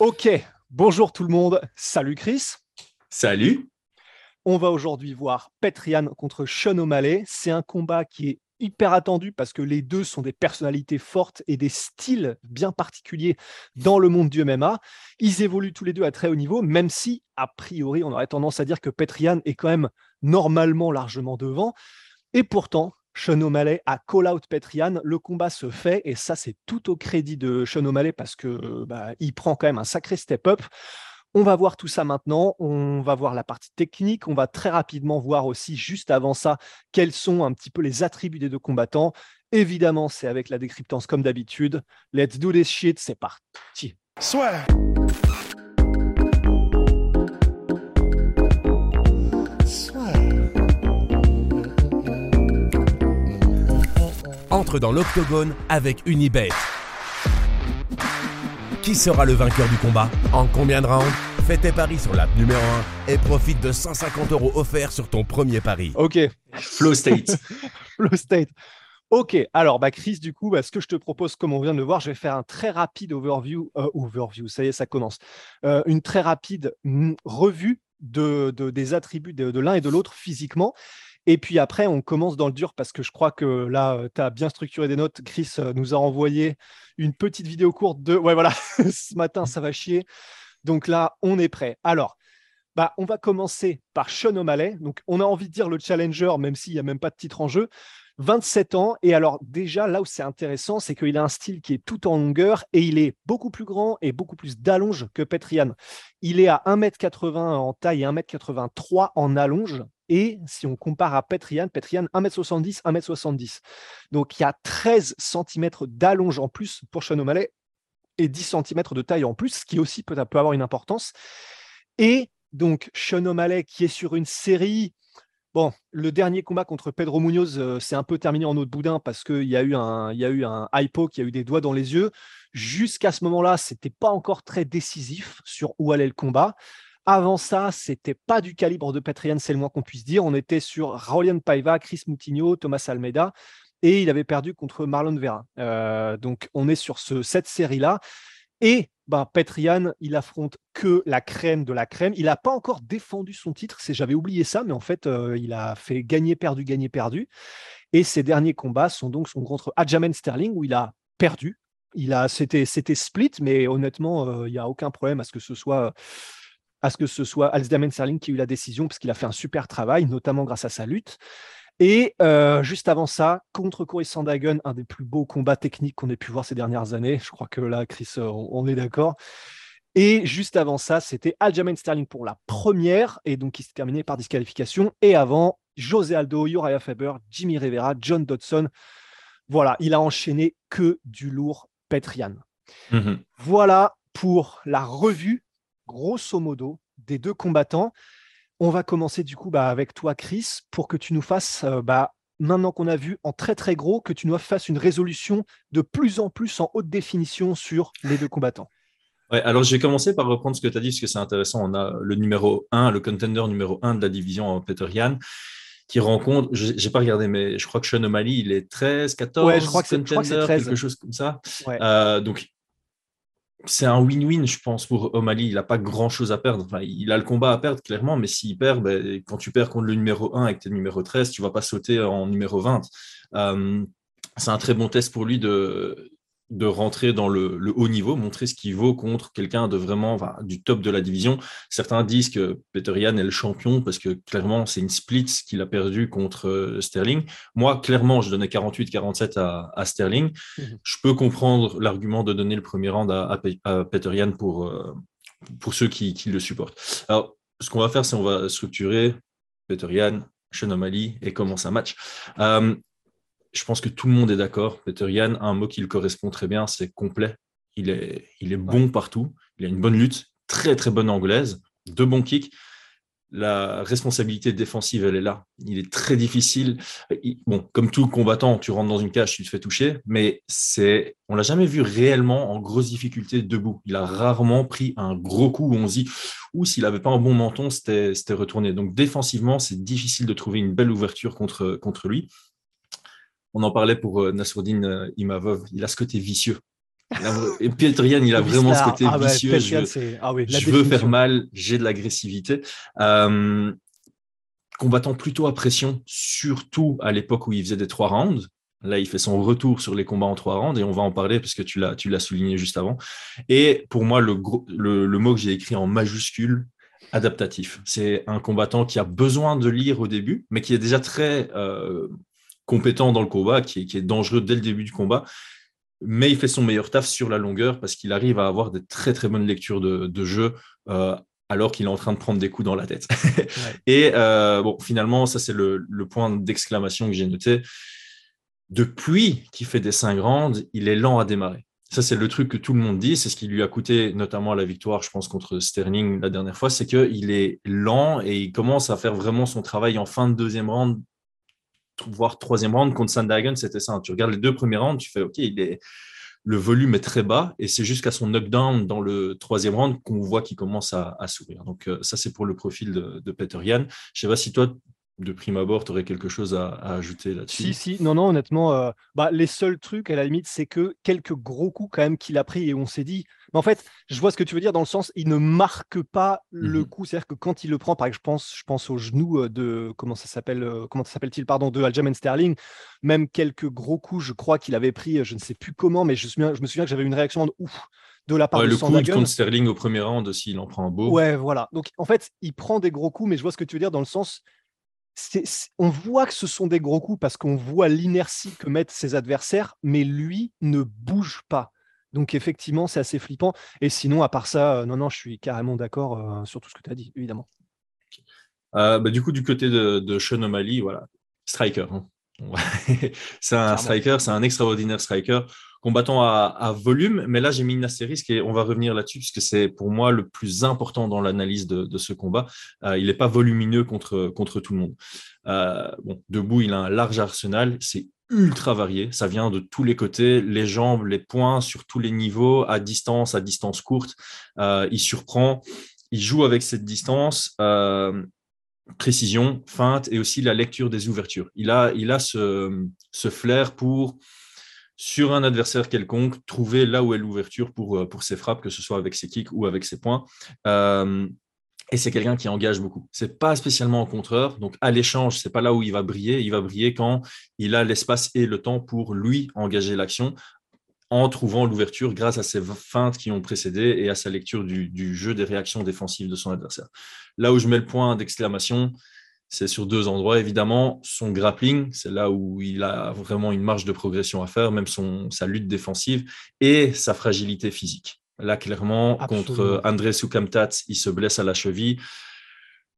Ok, bonjour tout le monde. Salut Chris. Salut. On va aujourd'hui voir Petrian contre Sean O'Malley. C'est un combat qui est hyper attendu parce que les deux sont des personnalités fortes et des styles bien particuliers dans le monde du MMA. Ils évoluent tous les deux à très haut niveau, même si, a priori, on aurait tendance à dire que Petrian est quand même normalement largement devant. Et pourtant, Sean O'Malley a call out Petrian, le combat se fait et ça c'est tout au crédit de Sean O'Malley parce que bah, il prend quand même un sacré step up. On va voir tout ça maintenant. On va voir la partie technique. On va très rapidement voir aussi, juste avant ça, quels sont un petit peu les attributs des deux combattants. Évidemment, c'est avec la décryptance comme d'habitude. Let's do this shit. C'est parti. Soit. Entre dans l'octogone avec Unibet. Qui sera le vainqueur du combat En combien de rounds Fais tes paris sur l'app numéro 1 et profite de 150 euros offerts sur ton premier pari. Ok. Flow State. Flow State. Ok, alors bah Chris, du coup, bah, ce que je te propose, comme on vient de le voir, je vais faire un très rapide overview, euh, overview, ça y est, ça commence, Euh, une très rapide mm, revue de, de- des attributs de, de l'un et de l'autre physiquement. Et puis après, on commence dans le dur parce que je crois que là, tu as bien structuré des notes. Chris euh, nous a envoyé une petite vidéo courte de. Ouais, voilà, ce matin, ça va chier. Donc là, on est prêt. Alors, bah, on va commencer par Sean O'Malley. Donc, on a envie de dire le challenger, même s'il n'y a même pas de titre en jeu. 27 ans. Et alors, déjà, là où c'est intéressant, c'est qu'il a un style qui est tout en longueur et il est beaucoup plus grand et beaucoup plus d'allonge que Petrian. Il est à 1m80 en taille et 1m83 en allonge. Et si on compare à Petrian, Petrian 1m70, 1m70. Donc, il y a 13 cm d'allonge en plus pour Sean O'Malley et 10 cm de taille en plus, ce qui aussi peut, avoir une importance. Et donc, Sean O'Malley qui est sur une série. Bon, le dernier combat contre Pedro Munoz, euh, c'est un peu terminé en eau de boudin parce qu'il y a eu un, il y a hypo qui a eu des doigts dans les yeux. Jusqu'à ce moment-là, c'était pas encore très décisif sur où allait le combat. Avant ça, c'était pas du calibre de Petrian, c'est le moins qu'on puisse dire. On était sur Raulian Paiva, Chris Moutinho, Thomas Almeida, et il avait perdu contre Marlon Vera. Euh, donc, on est sur ce, cette série-là. Et bah, Petrian, il affronte que la crème de la crème. Il n'a pas encore défendu son titre. J'avais oublié ça, mais en fait, euh, il a fait gagner, perdu, gagner, perdu. Et ses derniers combats sont donc contre Adjamen Sterling, où il a perdu. Il a, c'était, c'était split, mais honnêtement, euh, il n'y a aucun problème à ce que ce soit à ce que ce soit Aljamain Sterling qui a eu la décision, parce qu'il a fait un super travail, notamment grâce à sa lutte. Et euh, juste avant ça, contre Cory Sandhagen, un des plus beaux combats techniques qu'on ait pu voir ces dernières années. Je crois que là, Chris, euh, on, on est d'accord. Et juste avant ça, c'était Aljamain Sterling pour la première, et donc qui s'est terminé par disqualification. Et avant, José Aldo, Uriah Faber, Jimmy Rivera, John Dodson. Voilà, il a enchaîné que du lourd Petrian. Mhm. Voilà pour la revue, grosso modo, des deux combattants. On va commencer du coup bah, avec toi, Chris, pour que tu nous fasses, euh, bah, maintenant qu'on a vu en très très gros, que tu nous fasses une résolution de plus en plus en haute définition sur les deux combattants. Ouais, alors je vais commencer par reprendre ce que tu as dit, parce que c'est intéressant. On a le numéro 1, le contender numéro 1 de la division, Peter Yan, qui rencontre, je n'ai pas regardé, mais je crois que Sean O'Malley, il est 13, 14, Ouais, je crois que c'est- je crois que c'est contender, 13. quelque chose comme ça. Ouais. Euh, donc, c'est un win-win, je pense, pour O'Malley. Il n'a pas grand-chose à perdre. Enfin, il a le combat à perdre, clairement, mais s'il perd, ben, quand tu perds contre le numéro 1 et que tu es numéro 13, tu vas pas sauter en numéro 20. Euh, c'est un très bon test pour lui de, de rentrer dans le, le haut niveau, montrer ce qu'il vaut contre quelqu'un de vraiment du top de la division. Certains disent que Peter Yan est le champion parce que clairement, c'est une split qu'il a perdu contre euh, Sterling. Moi, clairement, je donnais 48-47 à, à Sterling. Mhm. Je peux comprendre l'argument de donner le premier round à, à Pe- à Peter Yan pour, euh, pour ceux qui, qui le supportent. Alors, ce qu'on va faire, c'est on va structurer Peter Yan, Sean O'Malley et commence un match. Euh, je pense que tout le monde est d'accord. Peter Yann, un mot qui le correspond très bien, c'est complet. Il est, il est bon partout. Il a une bonne lutte, très très bonne anglaise, deux bons kicks la responsabilité défensive, elle est là. Il est très difficile. Bon, comme tout combattant, tu rentres dans une cage, tu te fais toucher, mais c'est, on l'a jamais vu réellement en grosse difficulté debout. Il a rarement pris un gros coup où on se dit, ou s'il avait pas un bon menton, c'était, retourné. Donc défensivement, c'est difficile de trouver une belle ouverture contre, contre lui. On en parlait pour euh, Nasruddin euh, Imavov. Il a ce côté vicieux. Et Pietrian, il a vraiment ce côté ah vicieux. je, ah veux faire mal, j'ai de l'agressivité. Euh, combattant plutôt à pression, surtout à l'époque où il faisait des trois rounds. Là, il fait son retour sur les combats en trois rounds et on va en parler parce que tu l'as, tu l'as souligné juste avant. Et pour moi, le, le, mot que j'ai écrit en majuscule, adaptatif. C'est un combattant qui a besoin de lire au début, mais qui est déjà très euh, compétent dans le combat, qui qui est dangereux dès le début du combat mais il fait son meilleur taf sur la longueur parce qu'il arrive à avoir des très très bonnes lectures de, jeu euh, alors qu'il est en train de prendre des coups dans la tête. Et euh, bon, finalement, ça c'est le, point d'exclamation que j'ai noté. Depuis qu'il fait des 5 rounds, il est lent à démarrer. Ça, c'est le truc que tout le monde dit. C'est ce qui lui a coûté notamment la victoire, je pense, contre Sterling la dernière fois. C'est qu'il est lent et il commence à faire vraiment son travail en fin de deuxième round voire troisième round contre Sandhagen, c'était ça. Tu regardes les deux premiers rounds, tu fais OK, le volume est très bas et c'est jusqu'à son knockdown dans le troisième round qu'on voit qu'il commence à, sourire. Donc, euh, ça, c'est pour le profil de, Peter Yan. Je sais pas si toi, de prime abord, tu aurais quelque chose à, ajouter là-dessus? Si, si, non, non, honnêtement, euh, bah, les seuls trucs, à la limite, c'est que quelques gros coups quand même qu'il a pris et on s'est dit, mais en fait, je vois ce que tu veux dire dans le sens, il ne marque pas le mmh coup, c'est-à-dire que quand il le prend, par exemple, je pense, je pense au genou euh, de, comment ça s'appelle, euh, comment s'appelle-t-il, pardon, de Aljamain Sterling, même quelques gros coups, je crois qu'il avait pris, je ne sais plus comment, mais je, me souviens, je me souviens que j'avais une réaction de ouf de la part de le coup contre Sterling au premier round aussi, il en prend un beau. Ouais, voilà. Donc en fait, il prend des gros coups, mais je vois ce que tu veux dire dans le sens, on voit que ce sont des gros coups parce qu'on voit l'inertie que mettent ses adversaires, mais lui ne bouge pas. Donc effectivement, c'est assez flippant. Et sinon, à part ça, euh, non, non, je suis carrément d'accord euh, sur tout ce que tu as dit, évidemment. Euh, bah, du coup, du côté de, de Sean O'Malley, voilà, striker. Hein. c'est un striker, c'est un extraordinaire striker combattant à, volume. Mais là, j'ai mis une astérisque et on va revenir là-dessus puisque c'est pour moi le plus important dans l'analyse de, ce combat. Euh, il n'est pas volumineux contre, contre tout le monde. Euh, debout, il a un large arsenal. C'est ultra varié. Ça vient de tous les côtés, les jambes, les poings, sur tous les niveaux, à distance, à distance courte. Euh, il surprend. Il joue avec cette distance précision, feinte et aussi la lecture des ouvertures. Il a, il a ce, ce flair pour sur un adversaire quelconque, trouver là où est l'ouverture pour, euh, pour ses frappes, que ce soit avec ses kicks ou avec ses points. Euh, et c'est quelqu'un qui engage beaucoup. C'est pas spécialement en contreur, donc à l'échange, c'est pas là où il va briller. Il va briller quand il a l'espace et le temps pour lui engager l'action en trouvant l'ouverture grâce à ses feintes qui ont précédé et à sa lecture du, du, jeu des réactions défensives de son adversaire. Là où je mets le point d'exclamation, c'est sur deux endroits. Évidemment, son grappling, c'est là où il a vraiment une marge de progression à faire, même son, sa lutte défensive et sa fragilité physique. Là, clairement, contre André Soukamtat, il se blesse à la cheville.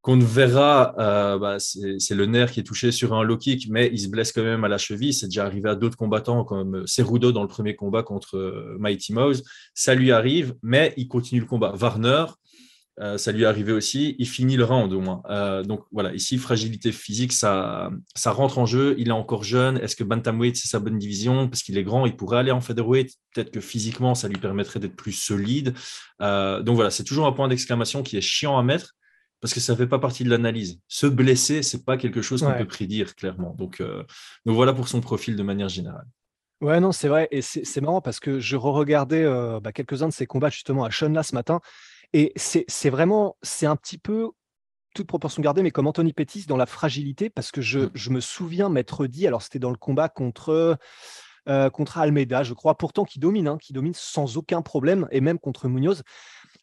Qu'on verra, euh, bah, c'est le nerf qui est touché sur un low kick, mais il se blesse quand même à la cheville. C'est déjà arrivé à d'autres combattants comme Cerudo dans le premier combat contre euh, Mighty Mouse. Ça lui arrive, mais il continue le combat. Warner, euh, ça lui est arrivé aussi. Il finit le round au moins. Euh, donc voilà, ici, fragilité physique, ça, ça rentre en jeu. Il est encore jeune. Est-ce que Bantamweight, c'est sa bonne division? Parce qu'il est grand, il pourrait aller en featherweight. Peut-être que physiquement, ça lui permettrait d'être plus solide. Euh, donc voilà, c'est toujours un point d'exclamation qui est chiant à mettre parce que ça ne fait pas partie de l'analyse. Se blesser, c'est pas quelque chose qu'on peut prédire clairement. Donc, donc voilà pour son profil de manière générale. Ouais, non, c'est vrai. Et c'est marrant parce que je re-regardais bah, quelques-uns de ses combats justement à Sean là ce matin. Et c'est vraiment, c'est un petit peu, toute proportion gardée, mais comme Anthony Pettis dans la fragilité, parce que je, mmh. me souviens m'être dit, alors c'était dans le combat contre, euh, contre Almeida, je crois, pourtant qui domine, hein, qui domine sans aucun problème, et même contre Munoz.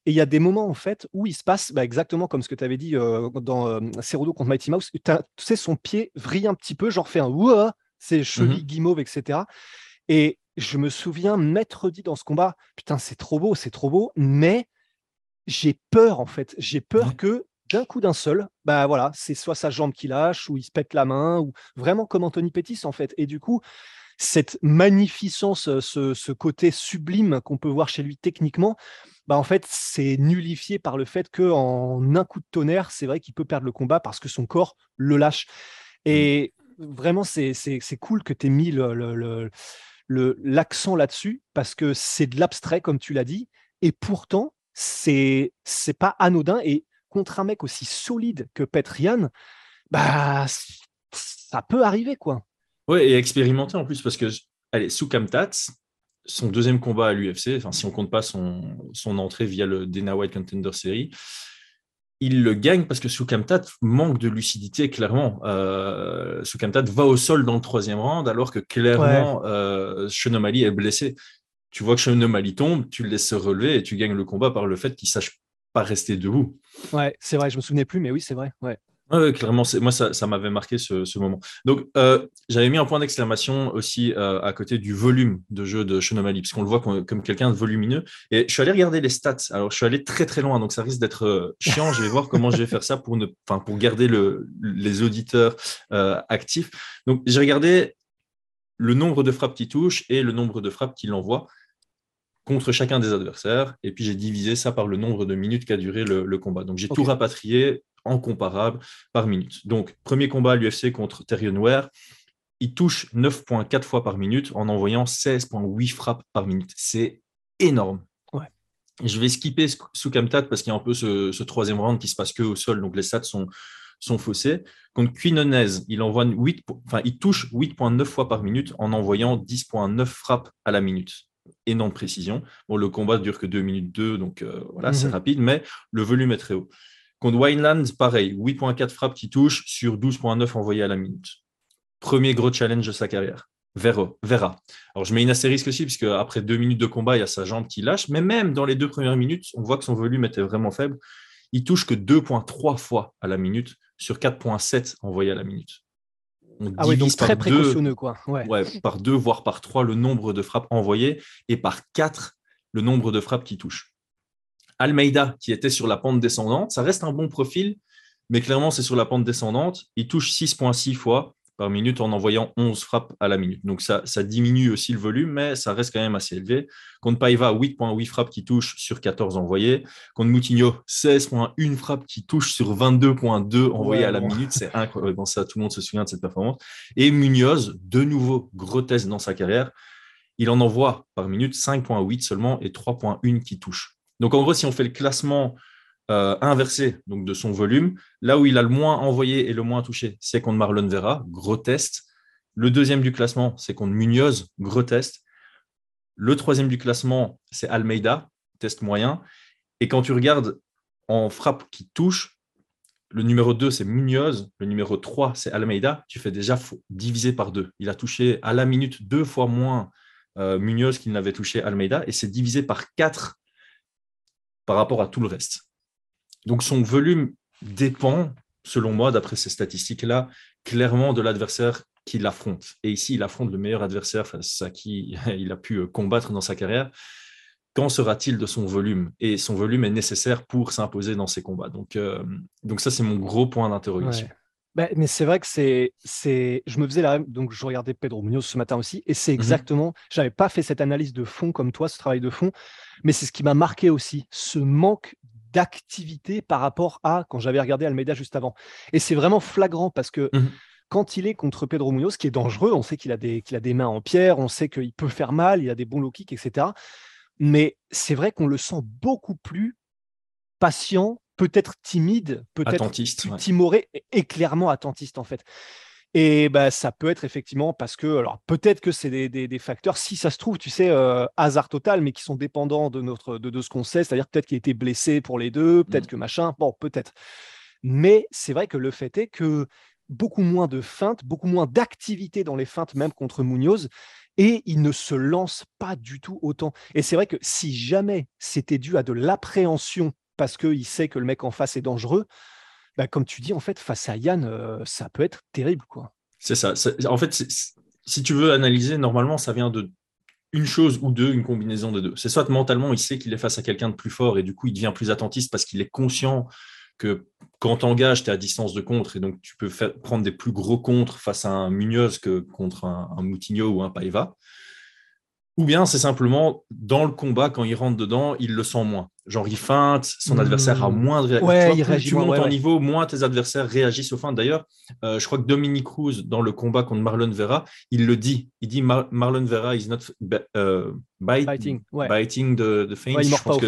Et il y a des moments, en fait, où il se passe bah, exactement comme ce que tu avais dit euh, dans euh, Cerudo contre Mighty Mouse. Tu sais, son pied vrille un petit peu, genre fait un ouah, ses chevilles mmh guimauves, etc. Et je me souviens m'être dit dans ce combat, putain, c'est trop beau, c'est trop beau, mais j'ai peur en fait. J'ai peur que d'un coup d'un seul, bah voilà, c'est soit sa jambe qui lâche, ou il se pète la main, ou vraiment comme Anthony Pettis en fait. Et du coup, cette magnificence, ce, ce côté sublime qu'on peut voir chez lui techniquement, bah en fait, c'est nullifié par le fait qu'en un coup de tonnerre, c'est vrai qu'il peut perdre le combat parce que son corps le lâche. Et vraiment, c'est cool que tu aies mis l'accent le, le, là-dessus parce que c'est de l'abstrait, comme tu l'as dit. Et pourtant, c'est pas anodin. Et contre un mec aussi solide que Petrian, bah, ça peut arriver, quoi. Ouais, et expérimenter en plus, parce que, allez, sous Kamtat, son deuxième combat à l'UFC, enfin, si on compte pas son, son entrée via le Dana White Contender Series, il le gagne parce que Sukamtat manque de lucidité, clairement. Euh, Sukamtat va au sol dans le troisième round, alors que clairement, euh, est blessé. Tu vois que Chenomali tombe, tu le laisses se relever et tu gagnes le combat par le fait qu'il sache pas rester debout. Ouais, c'est vrai, je me souvenais plus, mais oui, c'est vrai. Ouais. Clairement, moi, ça, m'avait marqué ce, moment. Donc, euh, j'avais mis un point d'exclamation aussi euh, à côté du volume de jeu de Shonomali, parce qu'on le voit comme, quelqu'un de volumineux. Et je suis allé regarder les stats. Alors, je suis allé très, très loin, donc ça risque d'être euh, chiant. je vais voir comment je vais faire ça pour, ne, pour garder le, les auditeurs actifs. Donc, j'ai regardé le nombre de frappes qu'il touche et le nombre de frappes qu'il envoie contre chacun des adversaires. Et puis, j'ai divisé ça par le nombre de minutes qu'a duré le, combat. Donc, j'ai tout rapatrié en comparable par minute. Donc, premier combat à l'UFC contre Terrion Ware, il touche 9,4 fois par minute en envoyant 16,8 frappes par minute. C'est énorme. Ouais. Je vais skipper sous Kamtat parce qu'il y a un peu ce, troisième round qui se passe que au sol, donc les stats sont, sont faussés. Contre Quinonez, il, envoie 8, enfin, il touche 8,9 fois par minute en envoyant 10,9 frappes à la minute. Énorme précision. Bon, le combat dure que 2 minutes 2, donc euh, voilà, c'est mhm. rapide, mais le volume est très haut. Contre Wineland, pareil, 8.4 frappes qui touchent sur 12.9 envoyées à la minute. Premier gros challenge de sa carrière. Vera. Vera. Alors, je mets une astérisque aussi, puisque après deux minutes de combat, il y a sa jambe qui lâche. Mais même dans les deux premières minutes, on voit que son volume était vraiment faible. Il touche que 2.3 fois à la minute sur 4.7 envoyés à la minute. On ah oui, donc très précautionneux, quoi. Ouais. par deux, voire par trois, le nombre de frappes envoyées et par quatre, le nombre de frappes qui touchent. Almeida, qui était sur la pente descendante. Ça reste un bon profil, mais clairement, c'est sur la pente descendante. Il touche 6,6 fois par minute en envoyant 11 frappes à la minute. Donc ça, ça diminue aussi le volume, mais ça reste quand même assez élevé. Contre Paiva, 8,8 frappes qui touchent sur 14 envoyées. Contre Moutinho, 16,1 frappes qui touchent sur 22,2 envoyées à la minute. C'est incroyable. Ça, tout le monde se souvient de cette performance. Et Munoz, de nouveau grotesque dans sa carrière. Il en envoie par minute 5,8 seulement et 3,1 qui touchent. Donc en gros, si on fait le classement euh, inversé donc de son volume, là où il a le moins envoyé et le moins touché, c'est contre Marlon Vera, gros test. Le deuxième du classement, c'est contre Munoz, gros test. Le troisième du classement, c'est Almeida, test moyen. Et quand tu regardes en frappe qui touche, le numéro 2, c'est Munoz, le numéro 3, c'est Almeida, tu fais déjà diviser par deux. Il a touché à la minute deux fois moins euh, Munoz qu'il n'avait touché Almeida, et c'est divisé par 4 par rapport à tout le reste. Donc son volume dépend, selon moi, d'après ces statistiques-là, clairement de l'adversaire qu'il affronte. Et ici, il affronte le meilleur adversaire face à qui il a pu combattre dans sa carrière. Quand sera-t-il de son volume? Et son volume est nécessaire pour s'imposer dans ces combats. Donc, euh, donc ça, c'est mon gros point d'interrogation. Bah, mais c'est vrai que c'est, c'est, je me faisais la donc je regardais Pedro Munoz ce matin aussi, et c'est mhm. exactement, Je j'avais pas fait cette analyse de fond comme toi, ce travail de fond, mais c'est ce qui m'a marqué aussi, ce manque d'activité par rapport à quand j'avais regardé Almeida juste avant. Et c'est vraiment flagrant parce que mhm. quand il est contre Pedro Munoz, qui est dangereux, on sait qu'il a des, qu'il a des mains en pierre, on sait qu'il peut faire mal, il a des bons low kicks, etc. Mais c'est vrai qu'on le sent beaucoup plus patient, peut-être timide, peut-être timoré et clairement attentiste en fait. Et bah, ça peut être effectivement parce que, alors peut-être que c'est des, facteurs, si ça se trouve, tu sais, euh, hasard total, mais qui sont dépendants de, notre, de, ce qu'on sait, c'est-à-dire peut-être qu'il a été blessé pour les deux, peut-être mmh. que machin, bon, peut-être. Mais c'est vrai que le fait est que beaucoup moins de feintes, beaucoup moins d'activité dans les feintes, même contre Munoz, et il ne se lance pas du tout autant. Et c'est vrai que si jamais c'était dû à de l'appréhension parce qu'il sait que le mec en face est dangereux, bah, comme tu dis, en fait, face à Yann, euh, ça peut être terrible. quoi. C'est ça. En fait, si tu veux analyser, normalement, ça vient de une chose ou deux, une combinaison de deux. C'est soit mentalement, il sait qu'il est face à quelqu'un de plus fort et du coup, il devient plus attentiste parce qu'il est conscient que quand tu engages, tu es à distance de contre et donc tu peux faire, prendre des plus gros contres face à un Munoz que contre un, un Moutinho ou un Paiva. Ou bien c'est simplement dans le combat, quand il rentre dedans, il le sent moins. Genre il feinte, son adversaire a moins de réaction. Ouais, Tu il plus réagit tu montes ouais, en ouais. niveau, moins tes adversaires réagissent aux feintes. D'ailleurs, euh, je crois que Dominique Cruz, dans le combat contre Marlon Vera, il le dit. Il dit Mar- Marlon Vera is not euh, bite- ouais. biting the, the il Je pense que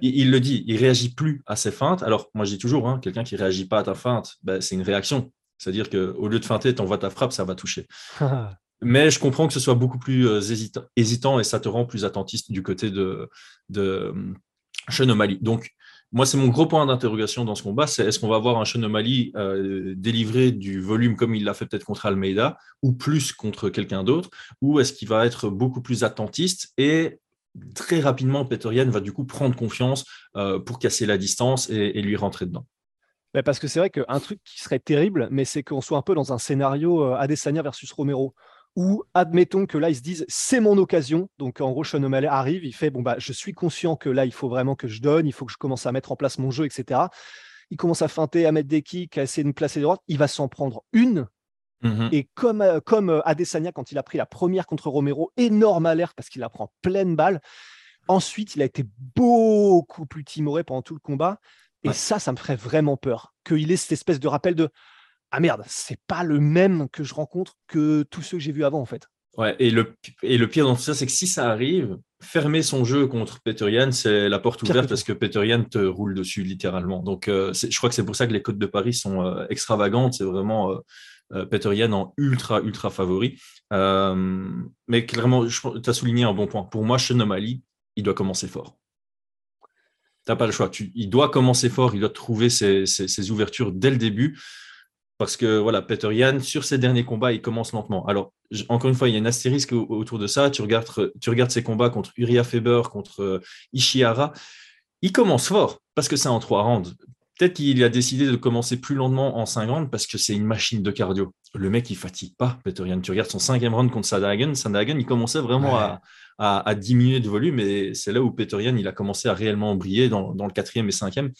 il, il le dit, il réagit plus à ses feintes. Alors, moi, je dis toujours, hein, quelqu'un qui réagit pas à ta feinte, ben, c'est une réaction. C'est-à-dire qu'au lieu de feinter, tu envoies ta frappe, ça va toucher. Mais je comprends que ce soit beaucoup plus euh, hésita- hésitant et ça te rend plus attentiste du côté de, de euh. Donc, moi, c'est mon gros point d'interrogation dans ce combat, c'est est-ce qu'on va avoir un Sean O'Malley euh, délivrer du volume comme il l'a fait peut-être contre Almeida, ou plus contre quelqu'un d'autre, ou est-ce qu'il va être beaucoup plus attentiste et très rapidement, Peter Yan va du coup prendre confiance euh, pour casser la distance et, lui rentrer dedans. Parce que c'est vrai qu'un truc qui serait terrible, mais c'est qu'on soit un peu dans un scénario Adesanya versus Romero, où admettons que là ils se disent c'est mon occasion. Donc en gros, Sean O'Malley arrive, il fait bon bah je suis conscient que là il faut vraiment que je donne, il faut que je commence à mettre en place mon jeu, etc. Il commence à feinter, à mettre des kicks, à essayer de me placer des droites. Il va s'en prendre une. Mhm. Et comme, euh, comme euh, Adesanya, quand il a pris la première contre Romero, énorme alerte parce qu'il la prend pleine balle. Ensuite, il a été beaucoup plus timoré pendant tout le combat. Et Ouais. ça, ça me ferait vraiment peur. Qu'il ait cette espèce de rappel de Ah merde, c'est pas le même que je rencontre que tous ceux que j'ai vus avant, en fait. Ouais, et le, et le pire dans tout ça, c'est que si ça arrive, fermer son jeu contre Peter Yan, c'est la porte ouverte parce que Peter Yan te roule dessus littéralement. Donc, euh, je crois que c'est pour ça que les cotes de Paris sont euh, extravagantes. C'est vraiment euh, euh, Peter Yan en ultra, ultra favori. Mais clairement, tu as souligné un bon point. Pour moi, O'Malley, il doit commencer fort. T'as pas le choix. Tu- il doit commencer fort, il doit trouver ses, ses- ses ouvertures dès le début. Parce que voilà, Peter Yan, sur ses derniers combats, il commence lentement. Alors, encore une fois, il y a une astérisque au- autour de ça. Tu regardes, tu regardes ses combats contre Uriah Faber, contre euh, Ishihara. Il commence fort parce que c'est en trois rounds. Peut-être qu'il a décidé de commencer plus lentement en cinq rounds parce que c'est une machine de cardio. Le mec, il fatigue pas, Peter Yan. Tu regardes son cinquième round contre Sandhagen. Sandhagen, il commençait vraiment à, à- à diminuer de volume et c'est là où Peter Yan, il a commencé à réellement briller dans, dans le quatrième et cinquième.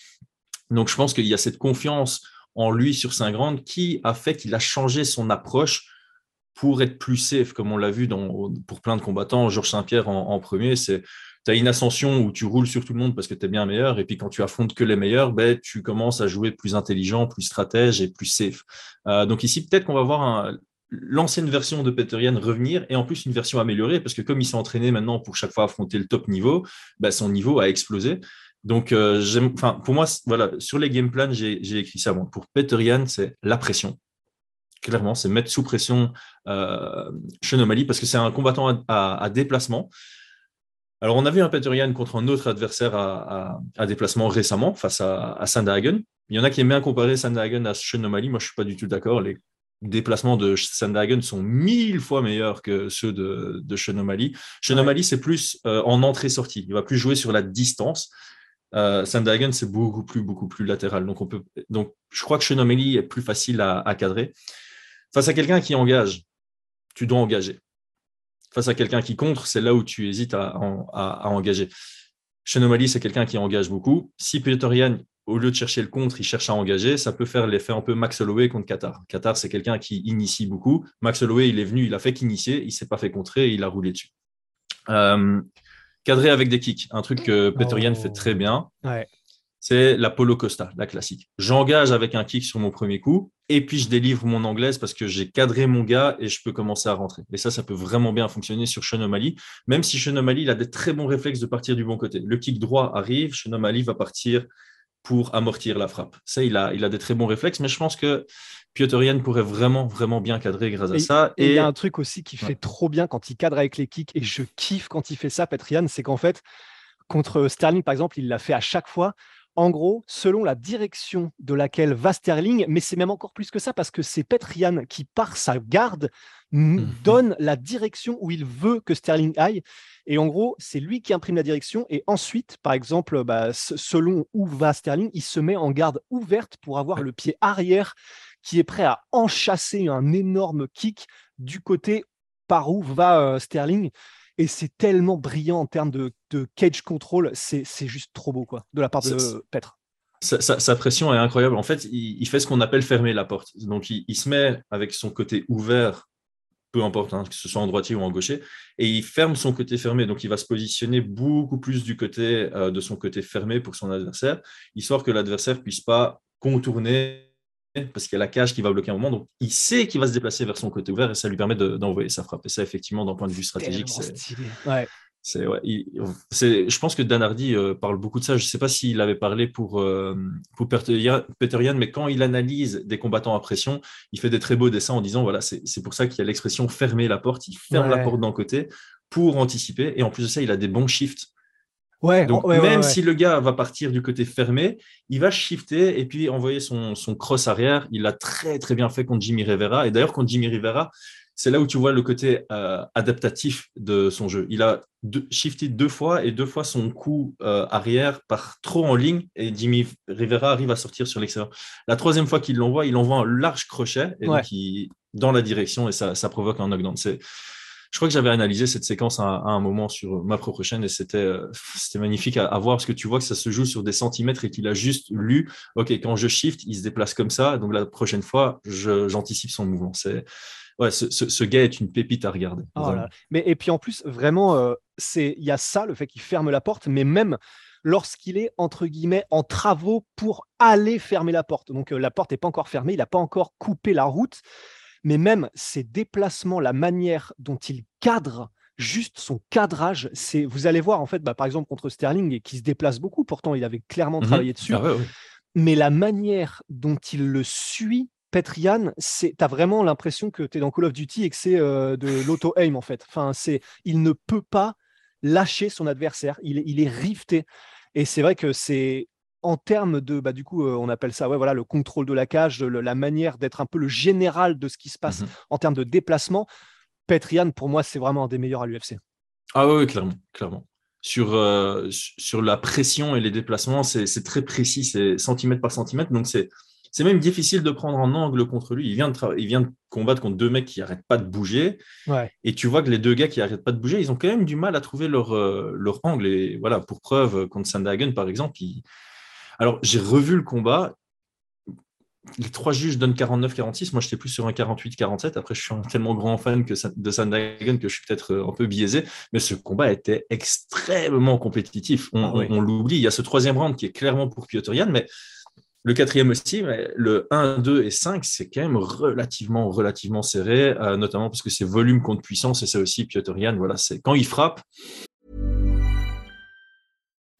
Donc, je pense qu'il y a cette confiance en lui sur rounds qui a fait qu'il a changé son approche pour être plus safe, comme on l'a vu dans, pour plein de combattants. Georges Saint-Pierre en, premier, c'est tu as une ascension où tu roules sur tout le monde parce que tu es bien meilleur, et puis quand tu affrontes que les meilleurs, ben, tu commences à jouer plus intelligent, plus stratège et plus safe. Euh, donc ici, peut-être qu'on va voir l'ancienne version de Peter Yan revenir, et en plus une version améliorée, parce que comme il s'est entraîné maintenant pour chaque fois affronter le top niveau, ben, son niveau a explosé. Donc, euh, enfin, pour moi, voilà, sur les game plans, j'ai écrit ça. Bon, pour Peter Yan, c'est la pression. Clairement, c'est mettre sous pression euh, parce que c'est un combattant à, à- à déplacement. Alors, on a vu un Peter Yan contre un autre adversaire à, déplacement récemment face à, Sandhagen. Il y en a qui aiment bien comparer Sandhagen à O'Malley. Moi, je ne suis pas du tout d'accord. Les déplacements de Sandhagen sont mille fois meilleurs que ceux de, de Ouais. O'Malley, c'est plus euh, en entrée-sortie. Il va plus jouer sur la distance. Euh, c'est beaucoup plus, beaucoup plus latéral. Donc, on peut, donc, je crois que O'Malley est plus facile à, cadrer. Face à quelqu'un qui engage, tu dois engager. Face à quelqu'un qui contre, c'est là où tu hésites à, engager. O'Malley, c'est quelqu'un qui engage beaucoup. Si Peter Yan, au lieu de chercher le contre, il cherche à engager, ça peut faire l'effet un peu Max Holloway contre Qatar. Qatar, c'est quelqu'un qui initie beaucoup. Max Holloway, il est venu, il a fait qu'initier, il s'est pas fait contrer, il a roulé dessus. Euh, cadrer avec des kicks, un truc que Oh. fait très bien Ouais. c'est la Polo Costa, la classique. J'engage avec un kick sur mon premier coup, et puis je délivre mon anglaise parce que j'ai cadré mon gars et je peux commencer à rentrer. Et ça, ça peut vraiment bien fonctionner sur O'Malley, même si O'Malley il a des très bons réflexes de partir du bon côté. Le kick droit arrive, O'Malley va partir pour amortir la frappe. Ça, il a, il a des très bons réflexes, mais je pense que Piotr Yan pourrait vraiment, vraiment bien cadrer grâce à ça. Et il y a un truc aussi qui fait trop bien quand il cadre avec les kicks, et je kiffe quand il fait ça, Petrian, c'est qu'en fait, contre Sterling, par exemple, il l'a fait à chaque fois. En gros, selon la direction de laquelle va Sterling, mais c'est même encore plus que ça parce que c'est Petrian qui, par sa garde, m- Mhm. donne la direction où il veut que Sterling aille. Et en gros, c'est lui qui imprime la direction. Et ensuite, par exemple, bah, selon où va Sterling, il se met en garde ouverte pour avoir le pied arrière qui est prêt à enchasser un énorme kick du côté par où va euh, Sterling. Et c'est tellement brillant en termes de, de cage control, c'est juste trop beau quoi, de la part de Petre. sa, pression est incroyable. En fait, il, fait ce qu'on appelle fermer la porte. Donc, il, se met avec son côté ouvert, peu importe, hein, que ce soit en droitier ou en gaucher, et il ferme son côté fermé. Donc, il va se positionner beaucoup plus du côté euh, de son côté fermé pour son adversaire, histoire que l'adversaire puisse pas contourner parce qu'il y a la cage qui va bloquer un moment. Donc, il sait qu'il va se déplacer vers son côté ouvert et ça lui permet d'envoyer sa frappe. Et ça, effectivement, d'un point de vue stratégique, c'est. Ouais. C'est, ouais, je pense que Dan Hardy euh, parle beaucoup de ça. Je ne sais pas s'il avait parlé pour, euh, pour Peter mais quand il analyse des combattants à pression, il fait des très beaux dessins en disant voilà, c'est, pour ça qu'il y a l'expression fermer la porte. Il ferme la porte d'un côté pour anticiper. Et en plus de ça, il a des bons shifts. Ouais, Donc, même si le gars va partir du côté fermé, il va shifter et puis envoyer son, son cross arrière. Il l'a très, très bien fait contre Jimmy Rivera. Et d'ailleurs, contre Jimmy Rivera, c'est là où tu vois le côté euh, adaptatif de son jeu. Il a shifté deux fois et deux fois son coup euh, arrière part trop en ligne et Jimmy Rivera arrive à sortir sur l'extérieur. La troisième fois qu'il l'envoie, il envoie un large crochet et donc dans la direction et ça, provoque un knockdown. Je crois que j'avais analysé cette séquence à, un moment sur ma propre chaîne et c'était euh, magnifique à, voir parce que tu vois que ça se joue sur des centimètres et qu'il a juste lu, OK, quand je shift, il se déplace comme ça, donc la prochaine fois, j'anticipe son mouvement. C'est ouais, ce, gars est une pépite à regarder. Oh mais et puis en plus, vraiment, euh, c'est il y a ça, le fait qu'il ferme la porte, mais même lorsqu'il est entre guillemets en travaux pour aller fermer la porte. Donc euh, la porte n'est pas encore fermée, il n'a pas encore coupé la route, mais même ses déplacements, la manière dont il cadre juste son cadrage, c'est vous allez voir en fait, bah, par exemple contre Sterling qui se déplace beaucoup, pourtant il avait clairement mhm. travaillé dessus, ah mais la manière dont il le suit Petrian, tu as vraiment l'impression que tu es dans Call of Duty et que c'est euh, de l'auto-aim en fait. Enfin, c'est, il ne peut pas lâcher son adversaire, il, il est rifté. Et c'est vrai que c'est en termes de, bah, du coup, euh, on appelle ça ouais, voilà, le contrôle de la cage, la manière d'être un peu le général de ce qui se passe mmh en termes de déplacement. Petrian, pour moi, c'est vraiment un des meilleurs à l'UFC. Ah oui, clairement, clairement. Sur, euh, sur la pression et les déplacements, c'est très précis, c'est centimètre par centimètre. Donc, c'est c'est même difficile de prendre un angle contre lui. Il vient de, il vient de combattre contre deux mecs qui n'arrêtent pas de bouger. Et tu vois que les deux gars qui n'arrêtent pas de bouger, ils ont quand même du mal à trouver leur, euh, leur angle. Et voilà, pour preuve, contre Sandhagen, par exemple, alors j'ai revu le combat. Les trois juges donnent 49-46. Moi, j'étais plus sur un 48-47. Après, je suis un tellement grand fan que, de Sandhagen que je suis peut-être euh, un peu biaisé. Mais ce combat était extrêmement compétitif. On, ah on l'oublie. Il y a ce troisième round qui est clairement pour Piotr Jan, mais le quatrième aussi, mais le 1, 2 et 5, c'est quand même relativement, relativement serré, euh, notamment parce que c'est volume contre puissance, et c'est aussi Piotr Jan, voilà, c'est quand il frappe.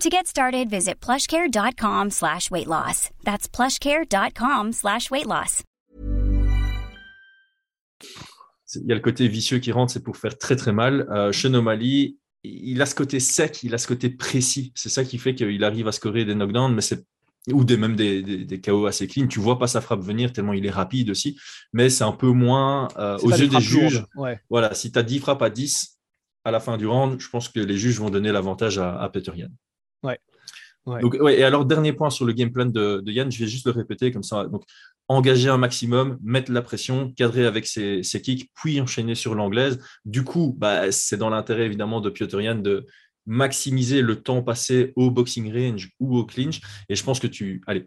To get started, visit plushcare.com slash weight loss. That's plushcare.com slash weight loss. Il y a le côté vicieux qui rentre, c'est pour faire très très mal. Euh, Chenomali, il a ce côté sec, il a ce côté précis. C'est ça qui fait qu'il arrive à scorer des knockdowns, mais c'est ou des, même des, des, KO assez clean. Tu vois pas sa frappe venir tellement il est rapide aussi, mais c'est un peu moins euh, aux yeux des juges. Voilà, si tu as 10 frappes à 10 à la fin du round, je pense que les juges vont donner l'avantage à, à, Peter Yann. Ouais. Donc, ouais, et alors, dernier point sur le game plan de, Yann, je vais juste le répéter comme ça. Donc, engager un maximum, mettre la pression, cadrer avec ses, ses kicks, puis enchaîner sur l'anglaise. Du coup, bah, c'est dans l'intérêt évidemment de Piotr Yann de, maximiser le temps passé au boxing range ou au clinch. Et je pense que tu. Allez.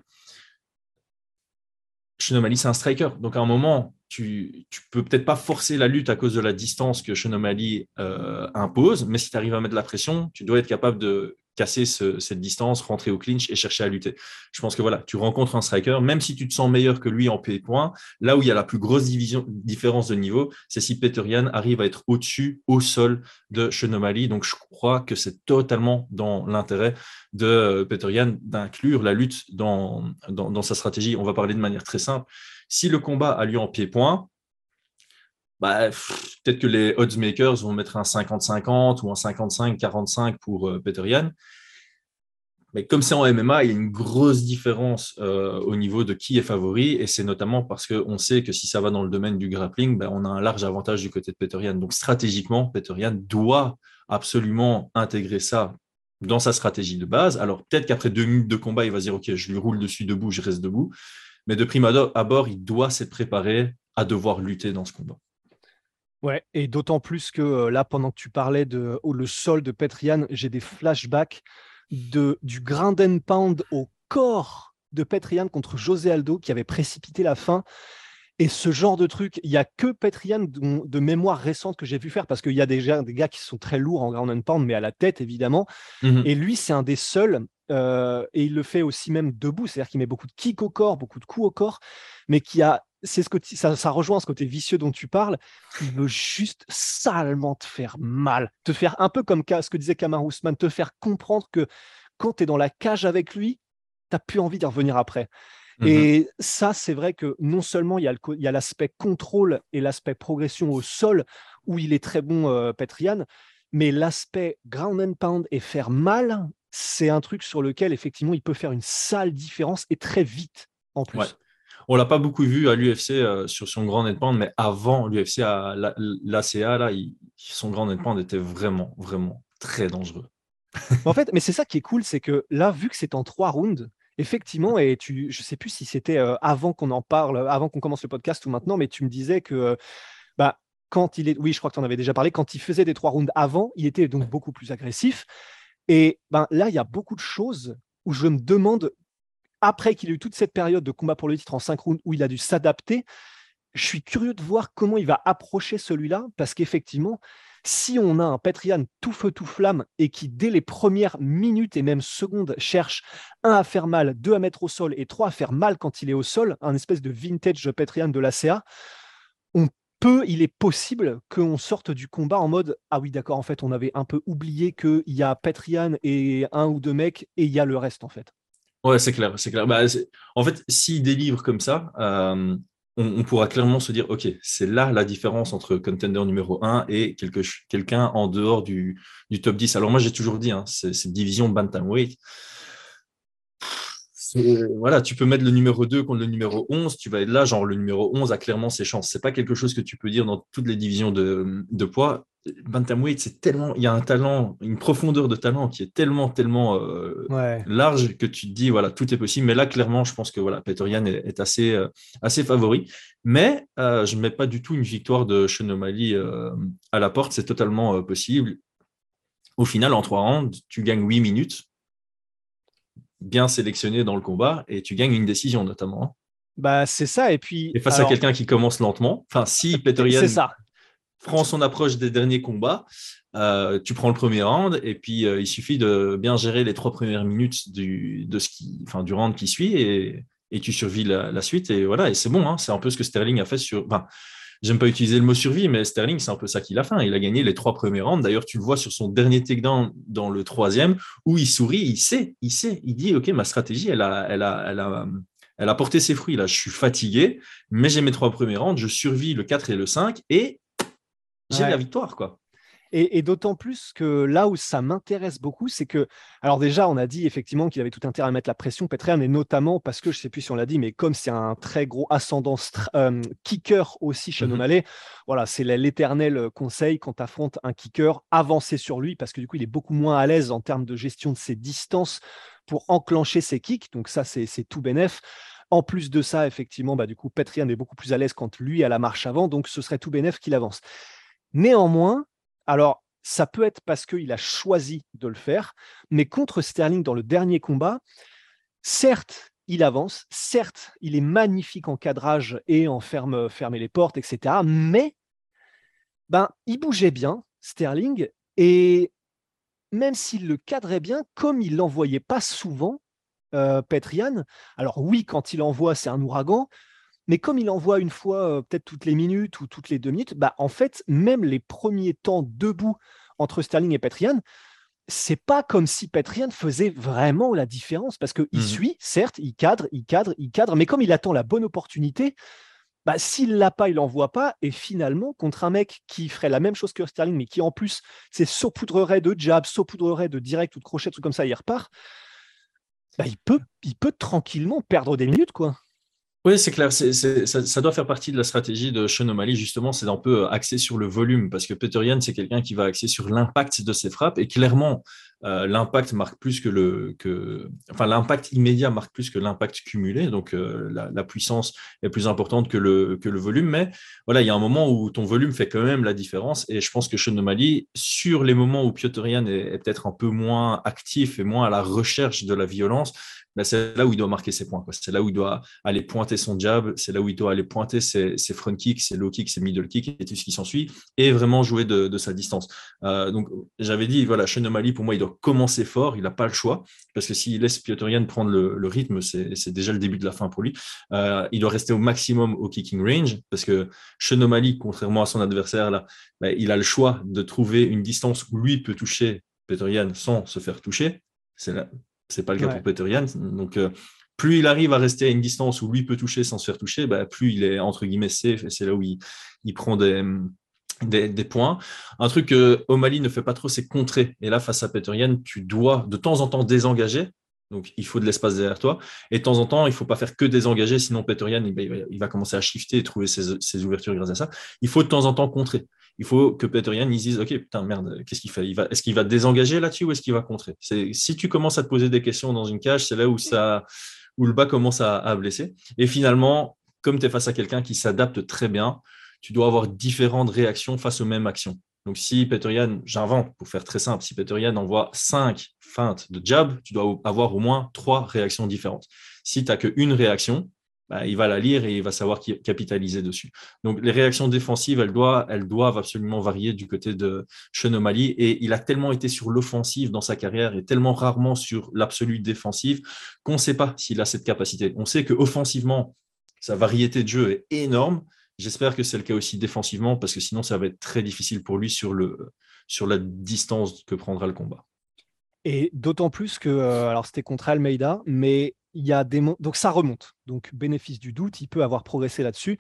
Chenomali, c'est un striker. Donc, à un moment, tu, tu peux peut-être pas forcer la lutte à cause de la distance que Chenomali euh, impose, mais si tu arrives à mettre la pression, tu dois être capable de casser cette distance, rentrer au clinch et chercher à lutter. Je pense que voilà, tu rencontres un striker, même si tu te sens meilleur que lui en P-point, là où il y a la plus grosse différence de niveau, c'est si Peter arrive à être au-dessus, au sol de Chenomali. Donc je crois que c'est totalement dans l'intérêt de euh, Peter d'inclure la lutte dans, dans, dans sa stratégie. On va parler de manière très simple. Si le combat a lieu en pied-point, bah, peut-être que les odds makers vont mettre un 50-50 ou un 55-45 pour euh, Peter Yan. Mais comme c'est en MMA, il y a une grosse différence euh, au niveau de qui est favori, et c'est notamment parce qu'on sait que si ça va dans le domaine du grappling, ben, on a un large avantage du côté de Peter Donc stratégiquement, Peter doit absolument intégrer ça dans sa stratégie de base. Alors peut-être qu'après deux minutes de combat, il va dire, OK, je lui roule dessus debout, je reste debout. Mais de prime abord, il doit s'être préparé à devoir lutter dans ce combat. Ouais, et d'autant plus que là, pendant que tu parlais de oh, le sol de Petrian, j'ai des flashbacks de, du grind and pound au corps de Petrian contre José Aldo qui avait précipité la fin. Et ce genre de truc, il n'y a que Petrian de, mémoire récente que j'ai vu faire parce qu'il y a déjà des gars qui sont très lourds en ground and pound, mais à la tête évidemment. Mhm. Et lui, c'est un des seuls, euh, et il le fait aussi même debout, c'est-à-dire qu'il met beaucoup de kicks au corps, beaucoup de coups au corps, mais qui a c'est ce que ça, ça, rejoint ce côté vicieux dont tu parles. Il veut juste salement te faire mal, te faire un peu comme ce que disait Kamar Ousmane, te faire comprendre que quand tu es dans la cage avec lui, tu n'as plus envie d'y revenir après. Mmh et ça, c'est vrai que non seulement il y a l'aspect contrôle et l'aspect progression au sol, où il est très bon, euh, Petrian, mais l'aspect ground and pound et faire mal, c'est un truc sur lequel, effectivement, il peut faire une sale différence et très vite en plus. On l'a pas beaucoup vu à l'UFC euh, sur son grand net mais avant l'UFC à l'ACA, là, son grand net était vraiment, vraiment très dangereux. en fait, mais c'est ça qui est cool, c'est que là, vu que c'est en trois rounds, effectivement, et tu, je sais plus si c'était euh, avant qu'on en parle, avant qu'on commence le podcast ou maintenant, mais tu me disais que euh, bah, quand il est, oui, je crois que tu en avais déjà parlé, quand il faisait des trois rounds avant, il était donc beaucoup plus agressif. Et ben là, il y a beaucoup de choses où je me demande après qu'il ait eu toute cette période de combat pour le titre en 5 rounds où il a dû s'adapter, je suis curieux de voir comment il va approcher celui-là, parce qu'effectivement, si on a un Petrian tout feu, tout flamme, et qui, dès les premières minutes et même secondes, cherche un à faire mal, deux à mettre au sol et trois à faire mal quand il est au sol, un espèce de vintage Petrian de la CA, on peut, il est possible qu'on sorte du combat en mode Ah oui, d'accord, en fait, on avait un peu oublié qu'il y a Petrian et un ou deux mecs, et il y a le reste, en fait. Ouais, c'est clair, c'est clair. Bah, en fait, s'il délivre comme ça, euh, on, pourra clairement se dire, OK, c'est là la différence entre contender numéro 1 et quelqu'un en dehors du, top 10. Alors moi, j'ai toujours dit, hein, cette division bantamweight, voilà, tu peux mettre le numéro 2 contre le numéro 11, tu vas être là, genre le numéro 11 a clairement ses chances. C'est pas quelque chose que tu peux dire dans toutes les divisions de, de poids. Bantamweight, c'est tellement, il y a un talent, une profondeur de talent qui est tellement, tellement euh, large que tu te dis, voilà, tout est possible. Mais là, clairement, je pense que voilà, est, assez, euh, assez favori. Mais euh, je ne mets pas du tout une victoire de O'Malley à la porte, c'est totalement possible. Au final, en trois rounds, tu gagnes 8 minutes bien sélectionné dans le combat et tu gagnes une décision notamment. Hein. Bah, c'est ça. Et puis. Et face à quelqu'un qui commence lentement, enfin, si Peter Yan prend son approche des derniers combats, euh, tu prends le premier round et puis euh, il suffit de bien gérer les trois premières minutes du, de ce qui, round qui suit et, et tu survis la, suite. Et voilà, et c'est bon. Hein. c'est un peu ce que Sterling a fait sur. Enfin, J'aime pas utiliser le mot survie, mais Sterling, c'est un peu ça qu'il a fait. Hein. Il a gagné les trois premiers rounds. D'ailleurs, tu le vois sur son dernier takedown dans le troisième, où il sourit, il sait, il sait, il dit, OK, ma stratégie, elle a, elle a, elle a, elle a porté ses fruits. Là, je suis fatigué, mais j'ai mes trois premiers rounds, je survis le 4 et le 5 et j'ai la victoire, quoi. Et, d'autant plus que là où ça m'intéresse beaucoup, c'est que, alors déjà, on a dit effectivement qu'il avait tout intérêt à mettre la pression, Petrian, et notamment parce que, je ne sais plus si on l'a dit, mais comme c'est un très gros ascendant euh, kicker aussi chez mmh voilà, c'est l'éternel conseil quand tu affrontes un kicker, avancer sur lui, parce que du coup, il est beaucoup moins à l'aise en termes de gestion de ses distances pour enclencher ses kicks. Donc ça, c'est tout bénef. En plus de ça, effectivement, bah, du coup, Petrian est beaucoup plus à l'aise quand lui a la marche avant, donc ce serait tout bénef qu'il avance. Néanmoins, alors, ça peut être parce qu'il a choisi de le faire, mais contre Sterling dans le dernier combat, certes, il avance, certes, il est magnifique en cadrage et en ferme, fermer les portes, etc. Mais ben, il bougeait bien, Sterling, et même s'il le cadrait bien, comme il l'envoyait pas souvent, euh, Petrian, alors oui, quand il envoie, c'est un ouragan, mais comme il envoie une fois, peut-être toutes les minutes ou toutes les deux minutes, bah, en fait, même les premiers temps debout entre Sterling et Petrian, c'est pas comme si Petrian faisait vraiment la différence parce qu'il mmh suit, certes, il cadre, il cadre, il cadre, mais comme il attend la bonne opportunité, bah, s'il l'a pas, il l'envoie pas. Et finalement, contre un mec qui ferait la même chose que Sterling, mais qui en plus c'est saupoudrerait de jab, saupoudrerait de direct ou de crochet, trucs comme ça, il repart. bah, il, peut, il peut tranquillement perdre des minutes, quoi. Oui, c'est clair. ça, doit faire partie de la stratégie de Sean O'Malley, justement, c'est un peu axé sur le volume, parce que Peter Yan, c'est quelqu'un qui va axer sur l'impact de ses frappes, et clairement, euh, l'impact marque plus que le, que, enfin, l'impact immédiat marque plus que l'impact cumulé, donc euh, la, puissance est plus importante que le, que le volume, mais voilà, il y a un moment où ton volume fait quand même la différence, et je pense que Sean O'Malley, sur les moments où Piotr Yan est peut-être un peu moins actif et moins à la recherche de la violence, bah, c'est là où il doit marquer ses points. C'est là où il doit aller pointer son jab, c'est là où il doit aller pointer ses, front kicks, ses low kicks, ses middle kicks et tout ce qui s'ensuit, et vraiment jouer de, sa distance. Euh, donc, j'avais dit, voilà, O'Malley, pour moi, il doit commencer fort, il n'a pas le choix, parce que s'il laisse Piotr prendre le, rythme, c'est déjà le début de la fin pour lui. Euh, il doit rester au maximum au kicking range, parce que O'Malley, contrairement à son adversaire, bah, il a le choix de trouver une distance où lui peut toucher Piotr sans se faire toucher. C'est c'est pas le cas pour Peter Yan. Donc, euh, plus il arrive à rester à une distance où lui peut toucher sans se faire toucher, bah, plus il est entre guillemets safe et c'est là où il, prend des, des, points. Un truc que O'Malley ne fait pas trop, c'est contrer. Et là, face à Peter Yan, tu dois de temps en temps désengager. Donc, il faut de l'espace derrière toi. Et de temps en temps, il ne faut pas faire que désengager, sinon Peter Yan, il, va, commencer à shifter et trouver ses, ses ouvertures grâce à ça. Il faut de temps en temps contrer il faut que Peter Yan il dise Ok, putain, merde, qu'est-ce qu'il fait? Est-ce qu'il va désengager là-dessus ou est-ce qu'il va contrer? Si tu commences à te poser des questions dans une cage, c'est là où, ça, où le bas commence à, blesser. Et finalement, comme tu es face à quelqu'un qui s'adapte très bien, tu dois avoir différentes réactions face aux mêmes actions. Donc, si Peter Yan, j'invente pour faire très simple, si Peter Yan envoie cinq feintes de jab, tu dois avoir au moins trois réactions différentes. Si tu n'as qu'une réaction, bah, il va la lire et il va savoir capitaliser dessus. Donc les réactions défensives, elles doivent, absolument varier du côté de Sean et il a tellement été sur l'offensive dans sa carrière et tellement rarement sur l'absolu défensive qu'on ne sait pas s'il a cette capacité. On sait qu'offensivement, sa variété de jeu est énorme. J'espère que c'est le cas aussi défensivement parce que sinon ça va être très difficile pour lui sur, sur la distance que prendra le combat. Et d'autant plus que, euh, alors c'était contre Almeida, mais il y a des donc ça remonte. Donc bénéfice du doute, il peut avoir progressé là-dessus,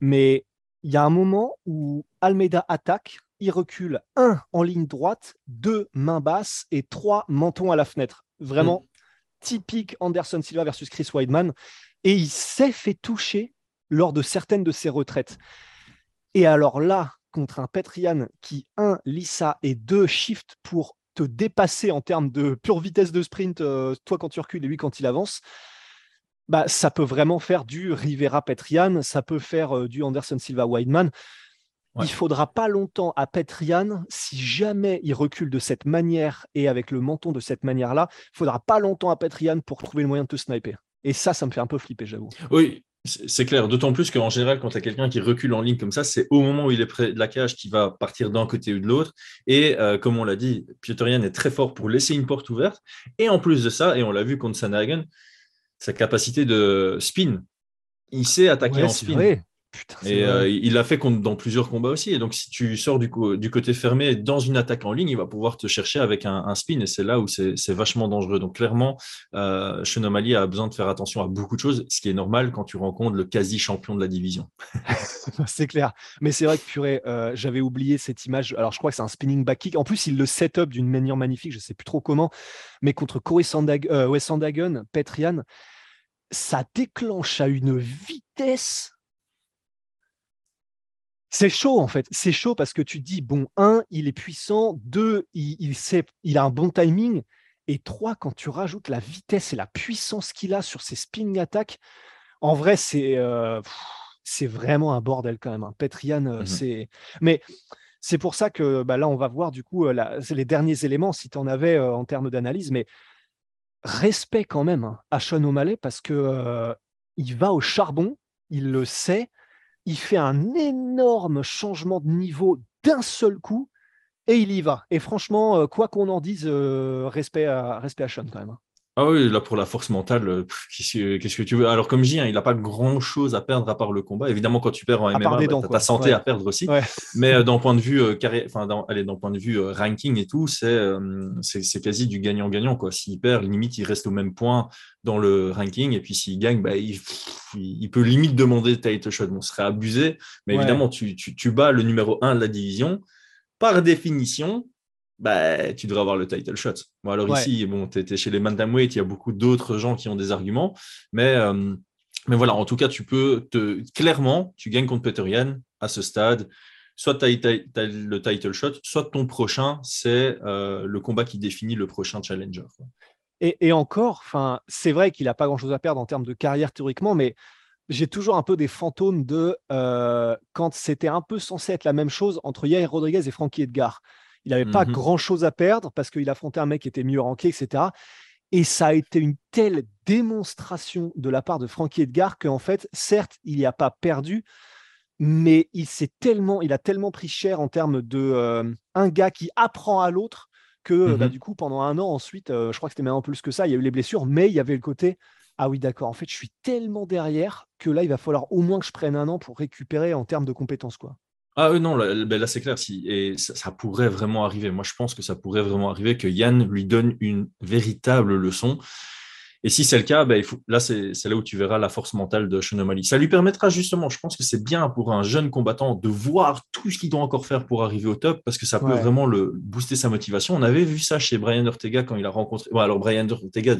mais il y a un moment où Almeida attaque, il recule un en ligne droite, deux mains basses et trois mentons à la fenêtre. Vraiment mm. typique Anderson Silva versus Chris Weidman. Et il s'est fait toucher lors de certaines de ses retraites. Et alors là, contre un Petrian qui, un, lit ça et deux, shift pour te dépasser en termes de pure vitesse de sprint, euh, toi quand tu recules et lui quand il avance, bah, ça peut vraiment faire du Rivera Petrian, ça peut faire euh, du Anderson Silva Wideman. Il faudra pas longtemps à Petrian, si jamais il recule de cette manière et avec le menton de cette manière-là, il faudra pas longtemps à Petrian pour trouver le moyen de te sniper. Et ça, ça me fait un peu flipper, j'avoue. Oui, c'est clair, d'autant plus qu'en général, quand tu as quelqu'un qui recule en ligne comme ça, c'est au moment où il est près de la cage qu'il va partir d'un côté ou de l'autre. Et euh, comme on l'a dit, Yan est très fort pour laisser une porte ouverte. Et en plus de ça, et on l'a vu contre Sanagan, sa capacité de spin. Il sait attaquer en spin et euh, il l'a fait dans plusieurs combats aussi. Et donc, si tu sors du, du, côté fermé dans une attaque en ligne, il va pouvoir te chercher avec un, spin. Et c'est là où c'est vachement dangereux. Donc, clairement, euh, a besoin de faire attention à beaucoup de choses, ce qui est normal quand tu rencontres le quasi-champion de la division. c'est clair. Mais c'est vrai que, purée, euh, j'avais oublié cette image. Alors, je crois que c'est un spinning back kick. En plus, il le set up d'une manière magnifique. Je ne sais plus trop comment. Mais contre Corey Sandag euh, Wes Sandagon, Petrian, ça déclenche à une vitesse c'est chaud en fait. C'est chaud parce que tu dis bon, un, il est puissant, deux, il, sait, il a un bon timing, et trois, quand tu rajoutes la vitesse et la puissance qu'il a sur ses spinning attacks, en vrai, c'est euh, c'est vraiment un bordel quand même. Hein. Petrian, euh, mmh c'est. Mais c'est pour ça que bah, là, on va voir du coup euh, les derniers éléments, si tu en avais en termes d'analyse, mais respect quand même hein, à Sean O'Malley parce que il va au charbon, il le sait il fait un énorme changement de niveau d'un seul coup et il y va. Et franchement, euh, quoi qu'on en dise, euh, respect, à, respect à Sean quand même. Ah oui, là pour la force mentale, euh, qu'est-ce que tu veux? Alors comme je dis, hein, il n'a pas grand chose à perdre à part le combat. Évidemment, quand tu perds en MMA, tu as ta santé à perdre aussi. Mais d'un point de vue carré, enfin, dans, allez, point de vue ranking et tout, c'est c'est quasi du gagnant-gagnant quoi. S'il perd, limite, il reste au même point dans le ranking. Et puis s'il gagne, bah, il, il, peut limite demander title shot. Bon, ce serait abusé, mais évidemment, tu, tu, tu bats le numéro 1 de la division. Par définition, bah, tu devrais avoir le title shot. Bon, alors ici, bon, tu étais chez les Bantamweight, il y a beaucoup d'autres gens qui ont des arguments, mais, euh, mais voilà, en tout cas, tu peux te clairement, tu gagnes contre Peter à ce stade. Soit tu as, le title shot, soit ton prochain, c'est euh, le combat qui définit le prochain challenger. Et, et encore, c'est vrai qu'il n'a pas grand-chose à perdre en termes de carrière théoriquement, mais j'ai toujours un peu des fantômes de euh, quand c'était un peu censé être la même chose entre Yair Rodriguez et Frankie Edgar. Il n'avait pas mmh grand-chose à perdre parce qu'il affrontait un mec qui était mieux ranké, etc. Et ça a été une telle démonstration de la part de Frankie Edgar qu'en fait, certes, il n'y a pas perdu, mais il s'est tellement, il a tellement pris cher en termes de euh, un gars qui apprend à l'autre que bah, mmh du coup, pendant un an ensuite, euh, je crois que c'était même plus que ça, il y a eu les blessures, mais il y avait le côté ah oui, d'accord. En fait, je suis tellement derrière que là, il va falloir au moins que je prenne un an pour récupérer en termes de compétences. Quoi. Ah oui, non, là, ben c'est clair. Si, et ça, pourrait vraiment arriver. Moi, je pense que ça pourrait vraiment arriver que Yann lui donne une véritable leçon. Et si c'est le cas, ben, il faut, là, c'est là où tu verras la force mentale de O'Malley. Ça lui permettra justement, je pense que c'est bien pour un jeune combattant de voir tout ce qu'il doit encore faire pour arriver au top, parce que ça peut vraiment le booster sa motivation. On avait vu ça chez Brian Ortega quand il a rencontré. Bon, alors, Brian Ortega,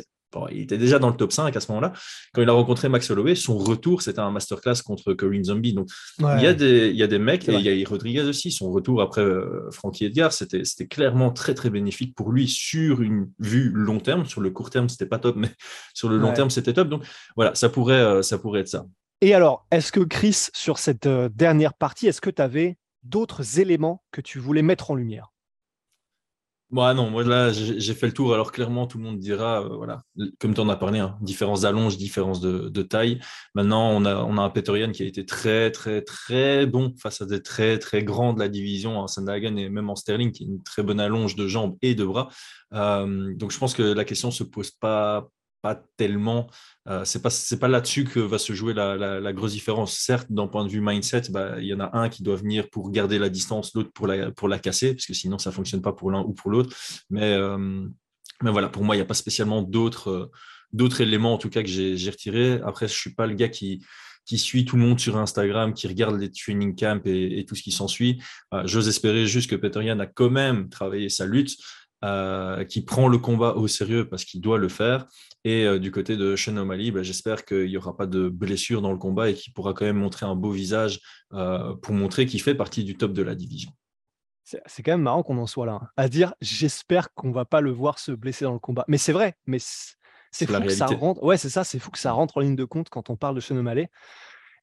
il était déjà dans le top 5 à ce moment-là. Quand il a rencontré Max Holloway, son retour, c'était un masterclass contre Corinne Zombie. Donc, il, y a des, il y a des mecs, et il y a Rodriguez aussi, son retour après euh, Frankie Edgar, c'était clairement très, très bénéfique pour lui sur une vue long terme. Sur le court terme, c'était pas top, mais sur le long terme, c'était top. Donc, voilà, ça pourrait, euh, ça pourrait être ça. Et alors, est-ce que Chris, sur cette euh, dernière partie, est-ce que tu avais d'autres éléments que tu voulais mettre en lumière? Moi, non, moi là, j'ai fait le tour. Alors, clairement, tout le monde dira, euh, voilà, comme tu en as parlé, hein, différence d'allonge, différence de, taille. Maintenant, on a, on a un Peterian qui a été très, très, très bon face à des très, très grands de la division en Sandhagen et même en Sterling, qui a une très bonne allonge de jambes et de bras. Euh, donc, je pense que la question ne se pose pas, pas tellement. Euh, c'est pas c'est pas là-dessus que va se jouer la, grosse différence. Certes, d'un point de vue mindset, bah, il y en a un qui doit venir pour garder la distance, l'autre pour la pour la casser, parce que sinon ça fonctionne pas pour l'un ou pour l'autre. Mais euh, mais voilà, pour moi, il n'y a pas spécialement d'autres euh, d'autres éléments en tout cas que j'ai retirés. Après, je suis pas le gars qui qui suit tout le monde sur Instagram, qui regarde les training camps et, tout ce qui s'ensuit. J'ose espérer juste que Peter Yan a quand même travaillé sa lutte. qui prend le combat au sérieux parce qu'il doit le faire et euh, du côté de Sean O'Malley, bah, j'espère qu'il n'y aura pas de blessure dans le combat et qu'il pourra quand même montrer un beau visage euh, pour montrer qu'il fait partie du top de la division. C'est quand même marrant qu'on en soit là, hein, à dire j'espère qu'on va pas le voir se blesser dans le combat. Mais c'est vrai, mais c'est fou que ça rentre. Ouais, c'est ça, c'est fou que ça rentre en ligne de compte quand on parle de Sean O'Malley.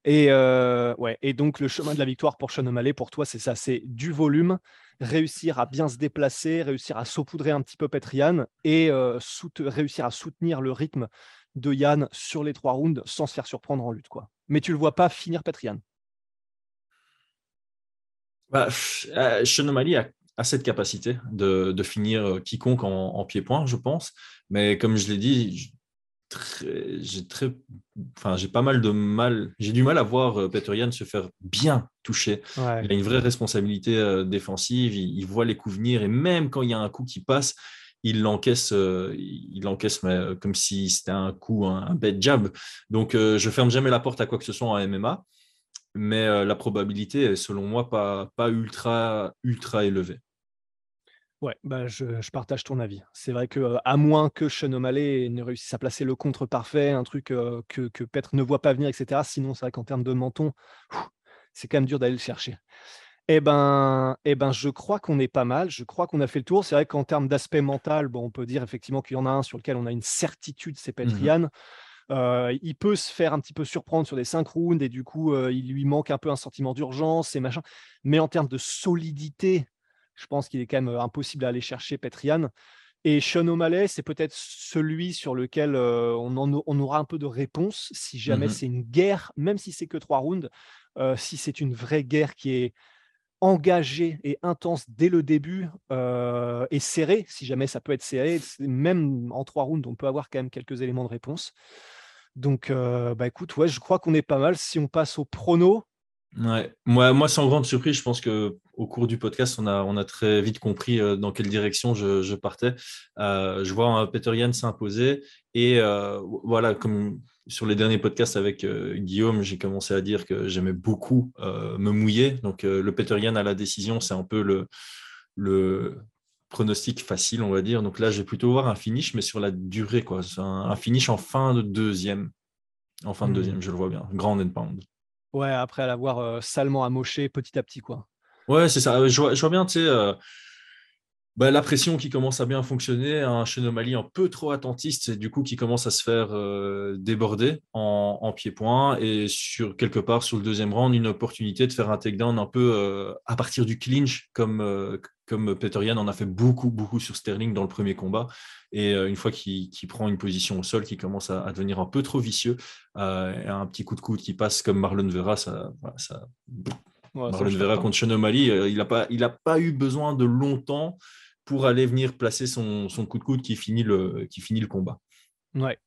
Et, euh, ouais, et donc, le chemin de la victoire pour Sean O'Malley, pour toi, c'est ça c'est du volume, réussir à bien se déplacer, réussir à saupoudrer un petit peu Petrian et euh, réussir à soutenir le rythme de Yann sur les trois rounds sans se faire surprendre en lutte. Quoi. Mais tu le vois pas finir Petrian. Bah, euh, Sean O'Malley a, cette capacité de, finir quiconque en pied-point, je pense. Mais comme je l'ai dit, j'ai très, enfin, j'ai pas mal de mal, j'ai du mal à voir euh, Peter Yan se faire bien toucher. Il a une vraie responsabilité euh, défensive, il, voit les coups venir et même quand il y a un coup qui passe, il l'encaisse, euh, il l'encaisse mais, comme si c'était un coup, un, bête jab. Donc, je ferme jamais la porte à quoi que ce soit en MMA, mais la probabilité est, selon moi, pas, pas ultra, ultra élevée. Ouais, bah je, partage ton avis. C'est vrai que à moins que Sean O'Malley ne réussisse à placer le contre parfait, un truc que, que Petre ne voit pas venir, etc. Sinon, c'est vrai qu'en termes de menton, c'est quand même dur d'aller le chercher. Eh ben, eh ben, je crois qu'on est pas mal. Je crois qu'on a fait le tour. C'est vrai qu'en termes d'aspect mental, bon, on peut dire effectivement qu'il y en a un sur lequel on a une certitude, c'est mmh Petrian. il peut se faire un petit peu surprendre sur des 5 rounds et du coup, il lui manque un peu un sentiment d'urgence et machin. Mais en termes de solidité, je pense qu'il est quand même impossible d'aller chercher Petrian. Et Sean O'Malley, c'est peut-être celui sur lequel on, aura un peu de réponse si jamais mmh c'est une guerre, même si c'est que trois rounds, si c'est une vraie guerre qui est engagée et intense dès le début et serrée, si jamais ça peut être serré, même en trois rounds, on peut avoir quand même quelques éléments de réponse. Donc, bah écoute, ouais, je crois qu'on est pas mal. Si on passe au prono, Ouais. Moi, moi, sans grande surprise, je pense que au cours du podcast, on a, on a très vite compris euh, dans quelle direction je, partais. Euh, je vois un Peter Yann s'imposer. Et euh, voilà, comme sur les derniers podcasts avec Guillaume, j'ai commencé à dire que j'aimais beaucoup me mouiller. Donc, le Peter Yann à la décision, c'est un peu le, le, pronostic facile, on va dire. Donc là, je vais plutôt voir un finish, mais sur la durée, quoi. Un, finish en fin de deuxième. En fin de hmm. deuxième, je le vois bien. Grand and pound. Ouais, après l'avoir euh, salement amoché petit à petit, quoi. Ouais, c'est ça. Je vois, bien, tu sais, euh, bah, la pression qui commence à bien fonctionner, un Chenomali un peu trop attentiste, et du coup qui commence à se faire euh, déborder en, pied-point, et sur quelque part sur le deuxième round, une opportunité de faire un takedown un peu euh, à partir du clinch, comme, euh, comme Peter Yan en a fait beaucoup, beaucoup sur Sterling dans le premier combat. Et une fois qu'il prend une position au sol, qui commence à, devenir un peu trop vicieux, un petit coup de coude qui passe comme Marlon Vera, ça Marlon Vera contre Chenomali, il n'a pas, il a pas eu besoin de longtemps pour aller venir placer son, coup de coude qui finit le, qui finit le combat. Ouais.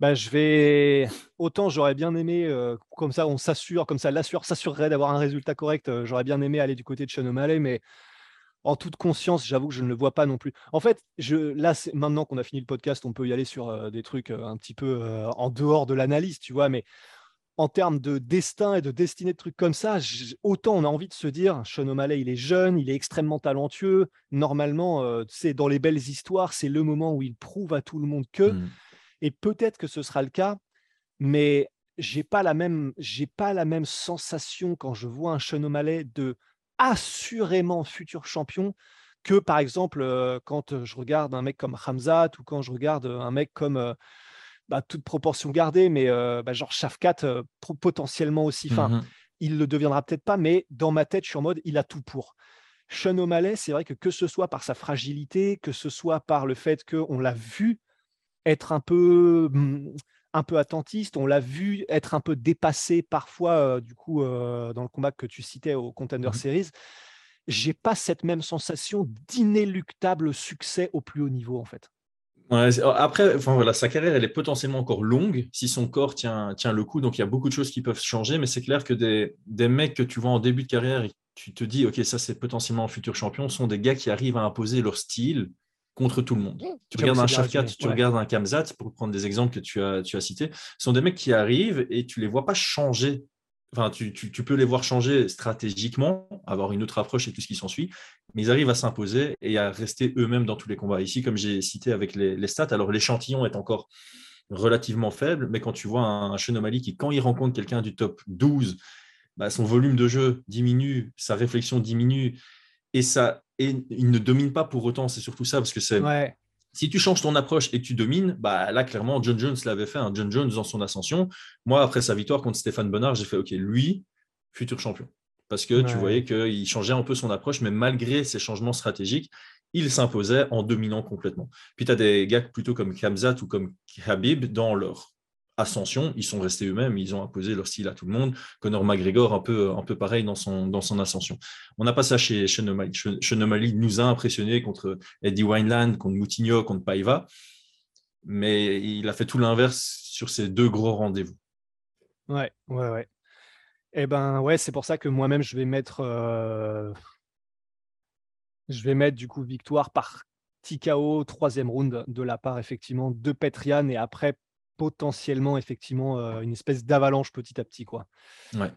Bah, je vais autant j'aurais bien aimé euh, comme ça on s'assure comme ça l'assure s'assurerait d'avoir un résultat correct euh, j'aurais bien aimé aller du côté de Sean mais en toute conscience j'avoue que je ne le vois pas non plus en fait je là maintenant qu'on a fini le podcast on peut y aller sur euh, des trucs un petit peu en dehors de l'analyse tu vois mais en termes de destin et de destinée de trucs comme ça, autant on a envie de se dire, Sean O'Malley, il est jeune, il est extrêmement talentueux. Normalement, c'est euh, dans les belles histoires, c'est le moment où il prouve à tout le monde que. Mmh. Et peut-être que ce sera le cas, mais j'ai pas la même, j'ai pas la même sensation quand je vois un Sean O'Malley de assurément futur champion que par exemple euh, quand je regarde un mec comme Hamzat ou quand je regarde un mec comme euh, bah, toute proportion gardée, mais bah, genre Shafkat potentiellement aussi. Enfin, mmh il le deviendra peut-être pas, mais dans ma tête, je suis en mode il a tout pour. Sean O'Malley, c'est vrai que que ce soit par sa fragilité, que ce soit par le fait qu'on l'a vu être un peu, mmh, un peu attentiste, on l'a vu être un peu dépassé parfois, du coup, dans le combat que tu citais au Contender mmh Series. J'ai pas cette même sensation d'inéluctable succès au plus haut niveau, en fait. Après, enfin, voilà, sa carrière, elle est potentiellement encore longue si son corps tient, tient le coup. Donc, il y a beaucoup de choses qui peuvent changer. Mais c'est clair que des, des, mecs que tu vois en début de carrière et tu te dis, OK, ça, c'est potentiellement un futur champion, sont des gars qui arrivent à imposer leur style contre tout le monde. Mmh. Tu regardes un Shafkat, tu regardes un Kamzat, pour prendre des exemples que tu as, tu as cités, ce sont des mecs qui arrivent et tu les vois pas changer Enfin, tu, peux les voir changer stratégiquement, avoir une autre approche et tout ce qui s'ensuit, mais ils arrivent à s'imposer et à rester eux-mêmes dans tous les combats. Ici, comme j'ai cité avec les, stats, alors l'échantillon est encore relativement faible, mais quand tu vois un, un qui, quand il rencontre quelqu'un du top 12, bah, son volume de jeu diminue, sa réflexion diminue, et, ça, et il ne domine pas pour autant, c'est surtout ça, parce que c'est si tu changes ton approche et que tu domines, bah là, clairement, John Jones l'avait fait. hein. John Jones, dans son ascension, moi, après sa victoire contre Stéphane Bonnard, j'ai fait OK, lui, futur champion. Parce que tu voyais qu'il changeait un peu son approche, mais malgré ces changements stratégiques, il s'imposait en dominant complètement. Puis tu as des gars plutôt comme Kamzat ou comme Habib dans leur ascension, ils sont restés eux-mêmes, ils ont imposé leur style à tout le monde. Conor McGregor, un peu, un peu pareil dans son, dans son ascension. On n'a pas ça chez Chenomali. Chenomali nous a impressionnés contre Eddie Wineland, contre Moutinho, contre Paiva, mais il a fait tout l'inverse sur ces deux gros rendez-vous. Ouais, ouais, ouais. Eh ben ouais, c'est pour ça que moi-même je vais mettre, euh, je vais mettre du coup victoire par TKO, troisième round de la part effectivement de Petrian et après potentiellement effectivement euh, une espèce d'avalanche petit à petit quoi. Ouais.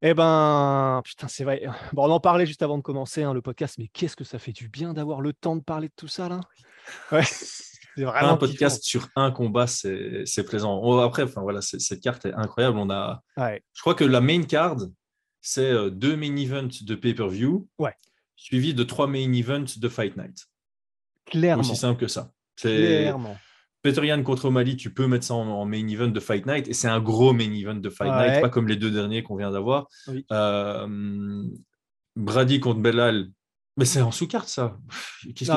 Eh ben, putain, c'est vrai. Bon, on en parlait juste avant de commencer hein, le podcast, mais qu'est-ce que ça fait du bien d'avoir le temps de parler de tout ça là? Ouais. Un podcast sur un combat, c'est plaisant. Oh, après, enfin voilà, cette carte est incroyable. On a, je crois que la main card, c'est euh, deux main events de pay-per-view, ouais. suivi de trois main events de Fight Night. Clairement. Aussi simple que ça. Clairement. Peter contre Mali, tu peux mettre ça en, main event de Fight Night, et c'est un gros main event de Fight Night, pas comme les deux derniers qu'on vient d'avoir. Euh, Brady contre Bellal, mais c'est en sous-carte ça.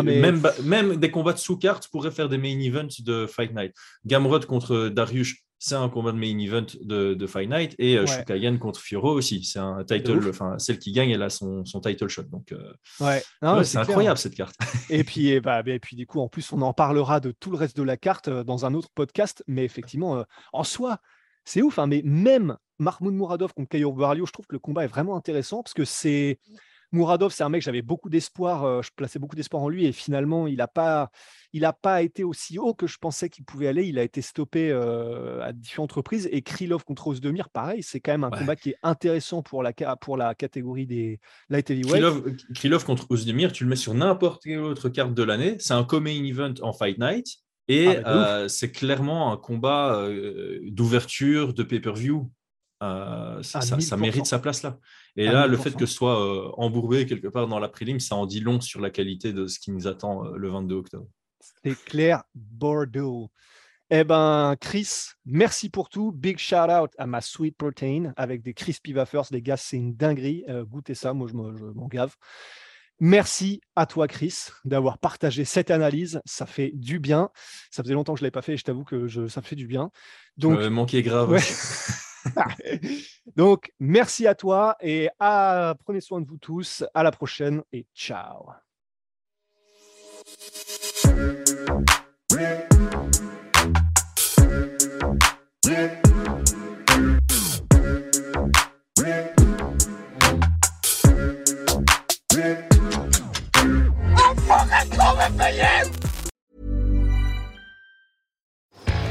même, même, des combats de sous-carte pourraient faire des main events de Fight Night. Gamrod contre Darius, c'est un combat de main event de, de Fight Night et euh, Shukayan contre Fioro aussi. C'est un title, enfin celle qui gagne, elle a son, son title shot. Donc euh, ouais, c'est incroyable cette carte. et puis et bah, et puis du coup en plus on en parlera de tout le reste de la carte euh, dans un autre podcast. Mais effectivement en soi c'est ouf. Hein, mais même Mahmoud Mouradov contre Caio Barrio, je trouve que le combat est vraiment intéressant parce que c'est Mouradov, c'est un mec, j'avais beaucoup d'espoir, euh, je plaçais beaucoup d'espoir en lui et finalement, il n'a pas, il pas été aussi haut que je pensais qu'il pouvait aller. Il a été stoppé euh, à différentes reprises. Et Krylov contre Ozdemir, pareil, c'est quand même un combat qui est intéressant pour la, pour la catégorie des light heavyweight. Krylov, contre Ozdemir, tu le mets sur n'importe quelle autre carte de l'année. C'est un co-main event en Fight Night. Et ah, bah, c'est clairement un combat d'ouverture de pay-per-view. Euh, ça, mérite sa place là. Et là, le fait que ce soit euh, embourbé quelque part dans la prélim, ça en dit long sur la qualité de ce qui nous attend euh, le 22 octobre. C'est clair, Bordeaux. Eh ben, Chris, merci pour tout. Big shout out à ma Sweet Protein avec des crispy wafers. Les gars, c'est une dinguerie. goûtez ça, moi je m'en gave. Merci à toi, Chris, d'avoir partagé cette analyse. Ça fait du bien. Ça faisait longtemps que je ne l'avais pas fait et je t'avoue que ça me fait du bien. Donc, manqué grave. Donc, merci à toi et à, prenez soin de vous tous. À la prochaine et ciao.